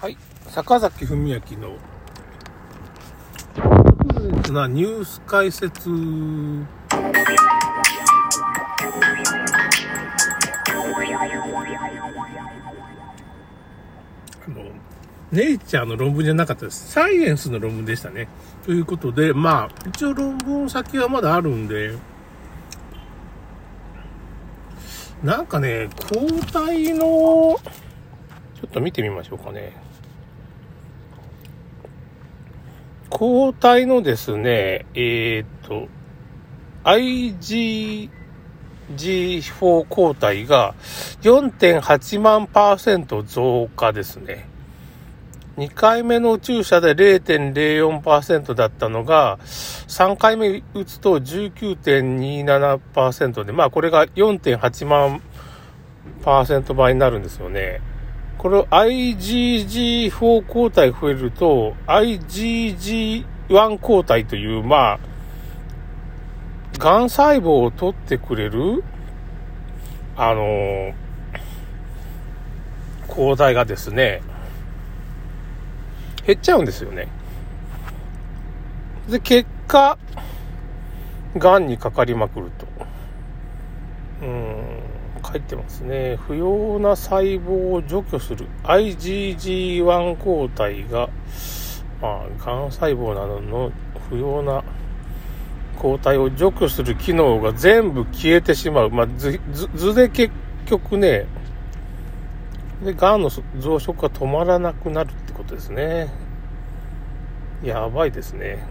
はい。坂崎文明の、なニュース解説。あの、ネイチャーの論文じゃなかったです。サイエンスの論文でしたね。ということで、まあ、一応論文先はまだあるんで、なんかね、抗体の、ちょっと見てみましょうかね。抗体のですね、えー、っと、IgG4 抗体が4.8万パーセント増加ですね。2回目の注射で0.04%だったのが、3回目打つと19.27%で、まあこれが4.8万パーセント倍になるんですよね。これ IgG4 抗体増えると、IgG1 抗体という、まあ、癌細胞を取ってくれる、あの、抗体がですね、減っちゃうんですよね。で、結果、癌にかかりまくると。うん、書いてますね。不要な細胞を除去する IgG1 抗体が、まあ、癌細胞などの不要な抗体を除去する機能が全部消えてしまう。まあ、図で結局ね、で、癌の増殖が止まらなくなるってことですね。やばいですね。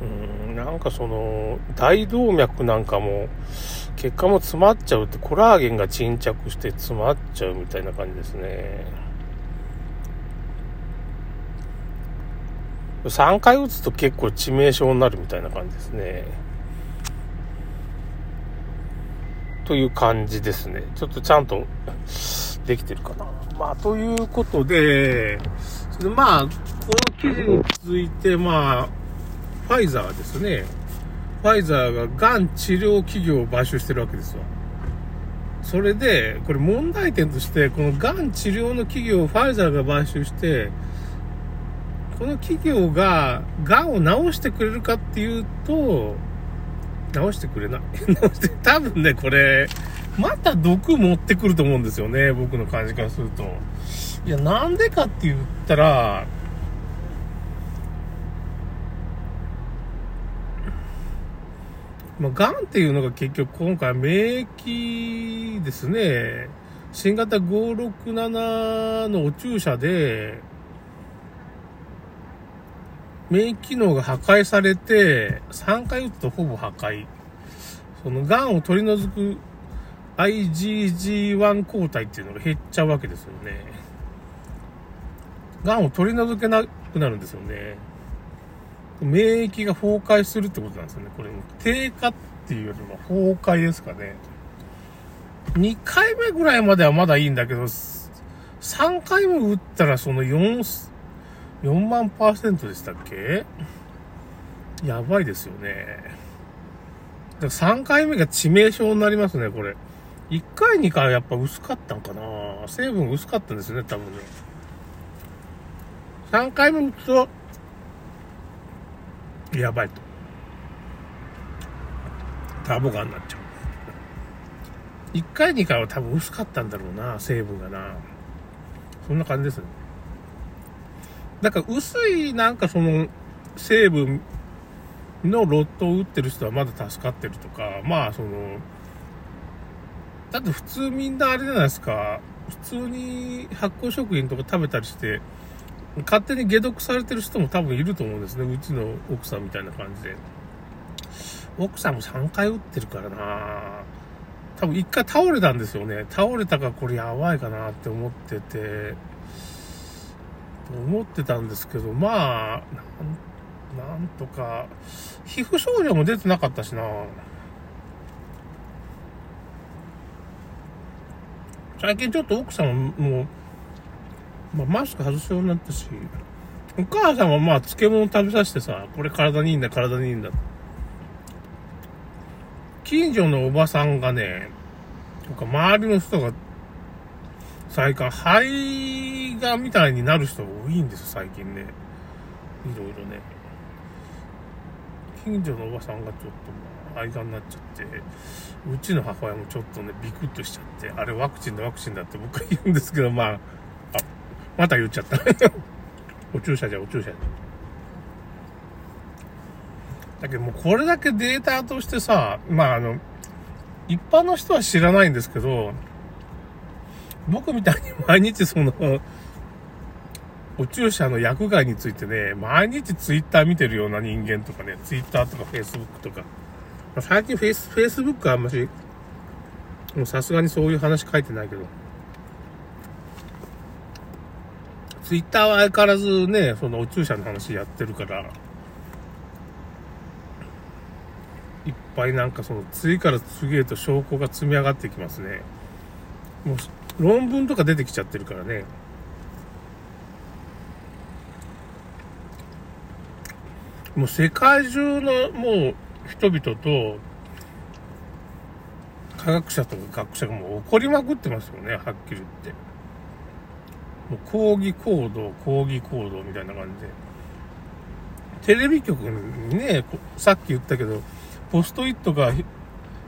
うん、なんかその、大動脈なんかも、血管も詰まっちゃうって、コラーゲンが沈着して詰まっちゃうみたいな感じですね。3回打つと結構致命傷になるみたいな感じですね。という感じですね。ちょっとちゃんとできてるかな。まあ、ということで、まあ、この記事について、まあ、ファイザーですね。ファイザーががん治療企業を買収してるわけですわ。それで、これ問題点として、このがん治療の企業をファイザーが買収して、この企業が、がんを治してくれるかっていうと、治してくれない。多分ね、これ、また毒持ってくると思うんですよね。僕の感じからすると。いや、なんでかって言ったら、まあ、癌っていうのが結局今回免疫ですね。新型567のお注射で、免疫機能が破壊されて、3回打つとほぼ破壊。その癌を取り除く IgG1 抗体っていうのが減っちゃうわけですよね。癌を取り除けなくなるんですよね。免疫が崩壊するってことなんですよね。これ、低下っていうよりも崩壊ですかね。2回目ぐらいまではまだいいんだけど、3回目打ったらその4、4万パーセントでしたっけ？やばいですよね。だから3回目が致命傷になりますね、これ。1回、2回はやっぱ薄かったんかな成分薄かったんですね、多分ね。3回目打つと、やばいと。ターボガンになっちゃう。1回、2回は多分薄かったんだろうな、成分がな。そんな感じですね。だから薄いなんかその成分のロットを打ってる人はまだ助かってるとか、まあその、だって普通みんなあれじゃないですか、普通に発酵食品とか食べたりして、勝手に解毒されてる人も多分いると思うんですね。うちの奥さんみたいな感じで。奥さんも3回打ってるからな多分1回倒れたんですよね。倒れたからこれやばいかなって思ってて、思ってたんですけど、まあ、なんなんとか、皮膚症状も出てなかったしな最近ちょっと奥さんも、まあ、マスク外すようになったし、お母さんはまあ漬物食べさせてさ、これ体にいいんだ、体にいいんだ。近所のおばさんがね、なんか周りの人が、最近、肺がみたいになる人が多いんですよ、最近ね。いろいろね。近所のおばさんがちょっと、肺がんになっちゃって、うちの母親もちょっとね、ビクッとしちゃって、あれワクチンだワクチンだって僕は言うんですけど、ま、あ、また言っちゃった。お注射じゃお注射じゃ。だけどもうこれだけデータとしてさ、まああの、一般の人は知らないんですけど、僕みたいに毎日その、お注射の薬害についてね、毎日ツイッター見てるような人間とかね、ツイッターとかフェイスブックとか、最近フェイス、フェイスブックはあんまし、もうさすがにそういう話書いてないけど、ツイッターは相変わらずね、そのお注射の話やってるから、いっぱいなんかその次から次へと証拠が積み上がってきますね。もう論文とか出てきちゃってるからね。もう世界中のもう人々と科学者とか学者がもう怒りまくってますよね、はっきり言って。もう抗議行動、抗議行動みたいな感じで。テレビ局にね、さっき言ったけど、ポストイットが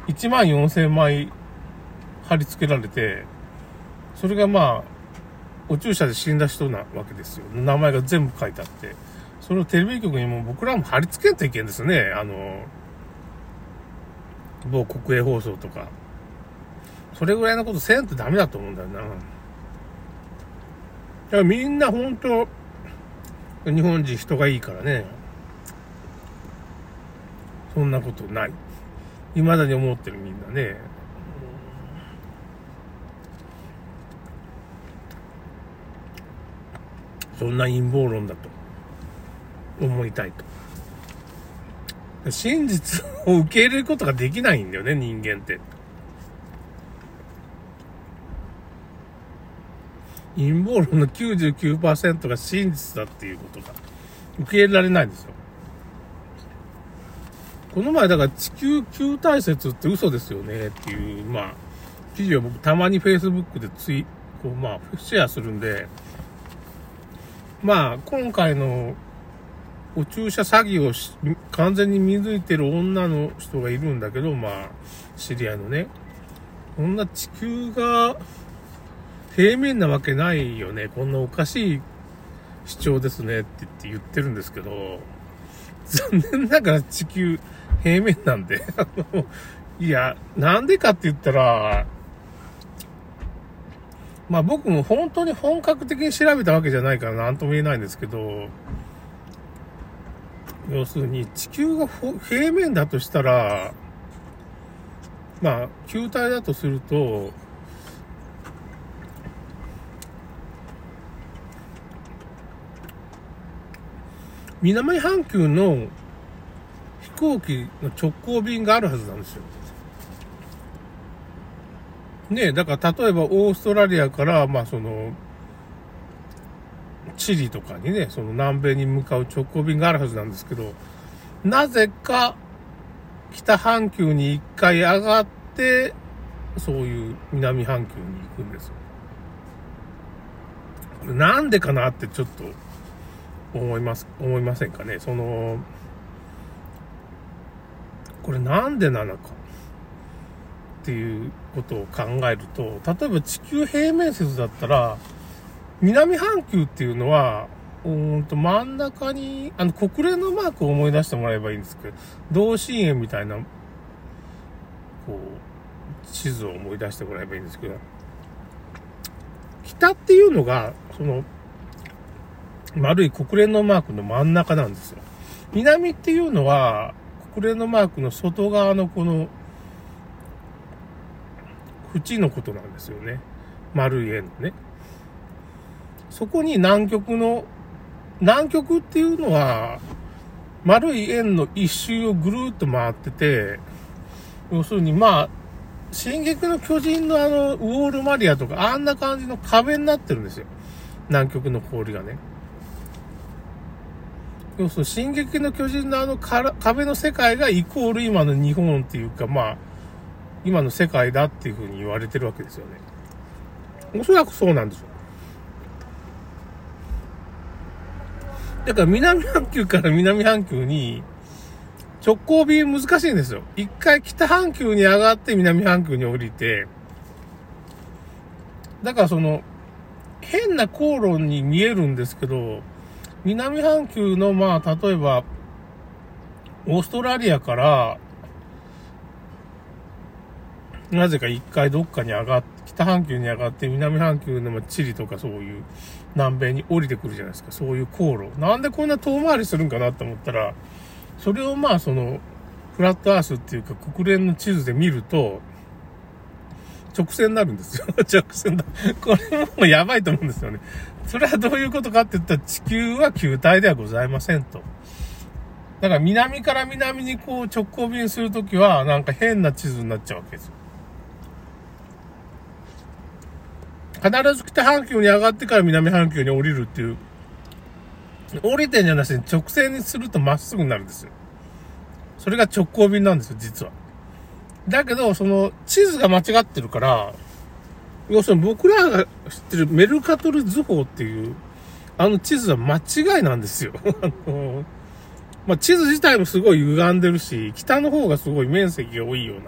1万4000枚貼り付けられて、それがまあ、お注射で死んだ人なわけですよ。名前が全部書いてあって。それをテレビ局にも僕らも貼り付けんといけんですね。あの、某国営放送とか。それぐらいのことせんとダメだと思うんだよな。だからみんな本当、日本人人がいいからね。そんなことない。未だに思ってるみんなね。そんな陰謀論だと思いたいと。真実を受け入れることができないんだよね、人間って。陰謀論の99%が真実だっていうことが受け入れられないんですよ。この前だから地球球体説って嘘ですよねっていう、まあ、記事を僕たまに Facebook でツイ、こう、まあ、シェアするんで、まあ、今回のお注射詐欺を完全に見抜いてる女の人がいるんだけど、まあ、知り合いのね。こんな地球が平面なわけないよね。こんなおかしい主張ですねって言ってるんですけど、残念ながら地球平面なんで、あの、いや、なんでかって言ったら、まあ僕も本当に本格的に調べたわけじゃないから何とも言えないんですけど、要するに地球が平面だとしたら、まあ球体だとすると、南半球の飛行機の直行便があるはずなんですよ。ねえだから例えばオーストラリアから、まあその、チリとかにね、その南米に向かう直行便があるはずなんですけど、なぜか北半球に一回上がって、そういう南半球に行くんですよ。これなんでかなってちょっと思います、思いませんかね？その、これなんでなのか？っていうことを考えると、例えば地球平面説だったら、南半球っていうのは、うんと真ん中に、あの国連のマークを思い出してもらえばいいんですけど、同心円みたいな、こう、地図を思い出してもらえばいいんですけど、北っていうのが、その、丸い国連のマークの真ん中なんですよ。南っていうのは、国連のマークの外側のこの、縁のことなんですよね。丸い円のね。そこに南極の、南極っていうのは、丸い円の一周をぐるーっと回ってて、要するにまあ、進撃の巨人のあの、ウォールマリアとか、あんな感じの壁になってるんですよ。南極の氷がね。要するに、進撃の巨人のあの壁の世界がイコール今の日本っていうか、まあ、今の世界だっていうふうに言われてるわけですよね。おそらくそうなんでしょう。だから南半球から南半球に直行便難しいんですよ。一回北半球に上がって南半球に降りて、だからその、変な航路に見えるんですけど、南半球のまあ、例えば、オーストラリアから、なぜか一回どっかに上がって、北半球に上がって南半球のチリとかそういう南米に降りてくるじゃないですか。そういう航路。なんでこんな遠回りするんかなと思ったら、それをまあその、フラットアースっていうか国連の地図で見ると、直線になるんですよ。直線だ。これもやばいと思うんですよね。それはどういうことかって言ったら地球は球体ではございませんと。だから南から南にこう直行便するときはなんか変な地図になっちゃうわけですよ。必ず北半球に上がってから南半球に降りるっていう。降りてんじゃなしに直線にするとまっすぐになるんですよ。それが直行便なんですよ、実は。だけど、その地図が間違ってるから、要するに僕らが知ってるメルカトル図法っていう、あの地図は間違いなんですよ。あの、まあ、地図自体もすごい歪んでるし、北の方がすごい面積が多いような。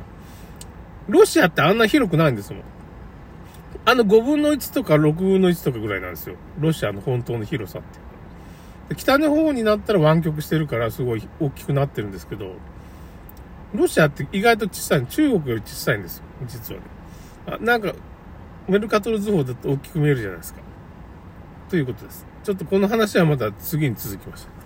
ロシアってあんな広くないんですもん。あの5分の1とか6分の1とかぐらいなんですよ。ロシアの本当の広さって。北の方になったら湾曲してるからすごい大きくなってるんですけど、ロシアって意外と小さい、中国より小さいんですよ、実はね。あなんか、メルカトル図法だと大きく見えるじゃないですか。ということです。ちょっとこの話はまた次に続きましょう。